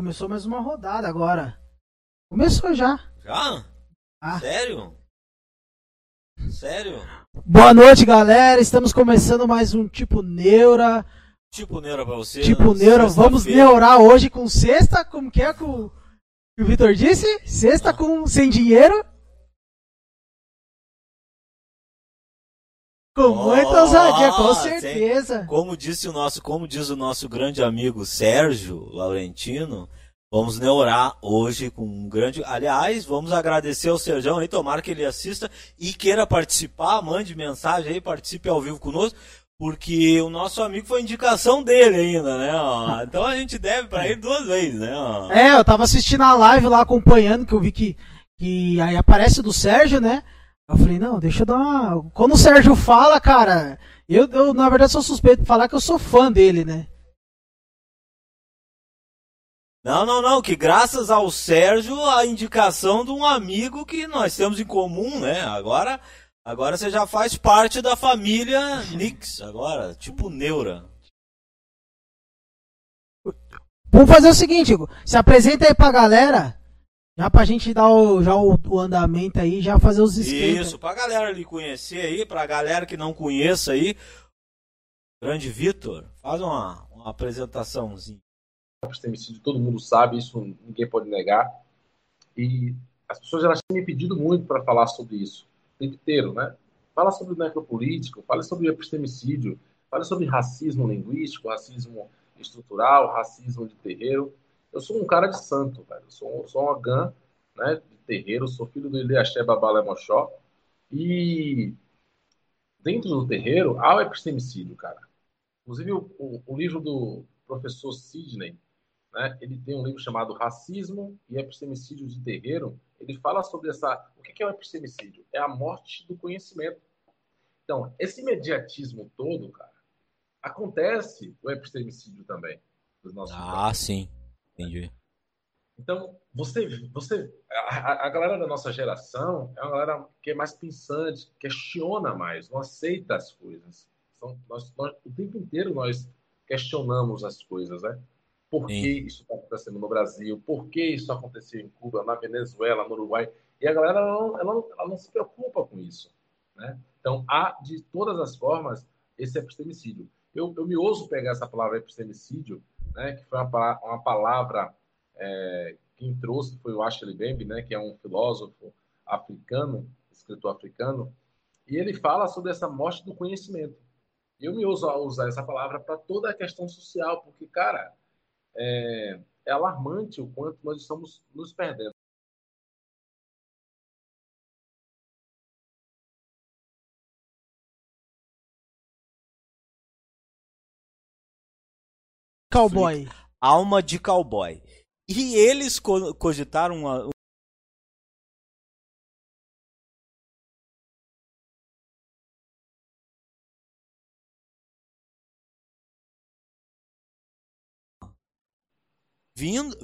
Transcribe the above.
começou mais uma rodada agora. Começou já. Já? Ah. Sério? Sério? Boa noite, galera. Estamos começando mais um Tipo Neura. Tipo neura pra você? Tipo Neura, vamos neurar hoje com sexta. Como que é que o, que o Vitor disse? Sexta com sem dinheiro. Com muita Oh, ousadia, com tem- certeza. Como disse o nosso, como diz o nosso grande amigo Sérgio Laurentino, vamos neurar hoje com um grande. Aliás, vamos agradecer ao Serjão aí, tomara que ele assista e queira participar, mande mensagem aí, participe ao vivo conosco, porque o nosso amigo foi indicação dele ainda, né? ó. Então a gente deve pra ele duas vezes, né? ó. É, eu tava assistindo a live lá, acompanhando, que eu vi que, que aí aparece do Sérgio, né? Eu falei, não, deixa eu dar uma. Quando o Sérgio fala, cara, eu, eu na verdade sou suspeito de falar que eu sou fã dele, né? Não, não, não, que graças ao Sérgio, a indicação de um amigo que nós temos em comum, né? Agora, agora você já faz parte da família Nix, agora, tipo Neura. Vamos fazer o seguinte, Igor, se apresenta aí pra galera, já pra gente dar o, já o, o andamento aí, já fazer os esquemas. Isso, pra galera lhe conhecer aí, pra galera que não conheça aí, grande Vitor, faz uma, uma apresentaçãozinha. Epistemicídio, todo mundo sabe, isso ninguém pode negar. E as pessoas elas têm me pedido muito para falar sobre isso, o tempo inteiro, né? Fala sobre o necropolítico, fala sobre epistemicídio, fala sobre racismo linguístico, racismo estrutural, racismo de terreiro. Eu sou um cara de santo, velho. Eu sou, sou uma gã né, de terreiro, sou filho do Eliaxé Babala Mochó. E dentro do terreiro há o epistemicídio, cara. Inclusive, o, o, o livro do professor Sidney, né, ele tem um livro chamado Racismo e Epistemicídio de Terreiro. Ele fala sobre essa. O que é o epistemicídio? É a morte do conhecimento. Então, esse imediatismo todo, cara, acontece o epistemicídio também dos nossos Ah, sim, entendi. então, você, você a, a galera da nossa geração é uma galera que é mais pensante, questiona mais, não aceita as coisas. Então, nós, nós- o tempo inteiro nós questionamos as coisas, né? Por Sim. que isso está acontecendo no Brasil? Por que isso aconteceu em Cuba, na Venezuela, no Uruguai? E a galera ela não, ela não, ela não se preocupa com isso, né? Então, há de todas as formas esse epistemicídio. Eu, eu me ouso pegar essa palavra epistemicídio, né? Que foi uma, uma palavra é, quem trouxe foi o Ashley Bembe, né, que é um filósofo africano, escritor africano, e ele fala sobre essa morte do conhecimento. Eu me ouso a usar essa palavra para toda a questão social, porque, cara, é, é alarmante o quanto nós estamos nos perdendo. Cowboy. Alma de cowboy. E eles co- cogitaram uma, vindo,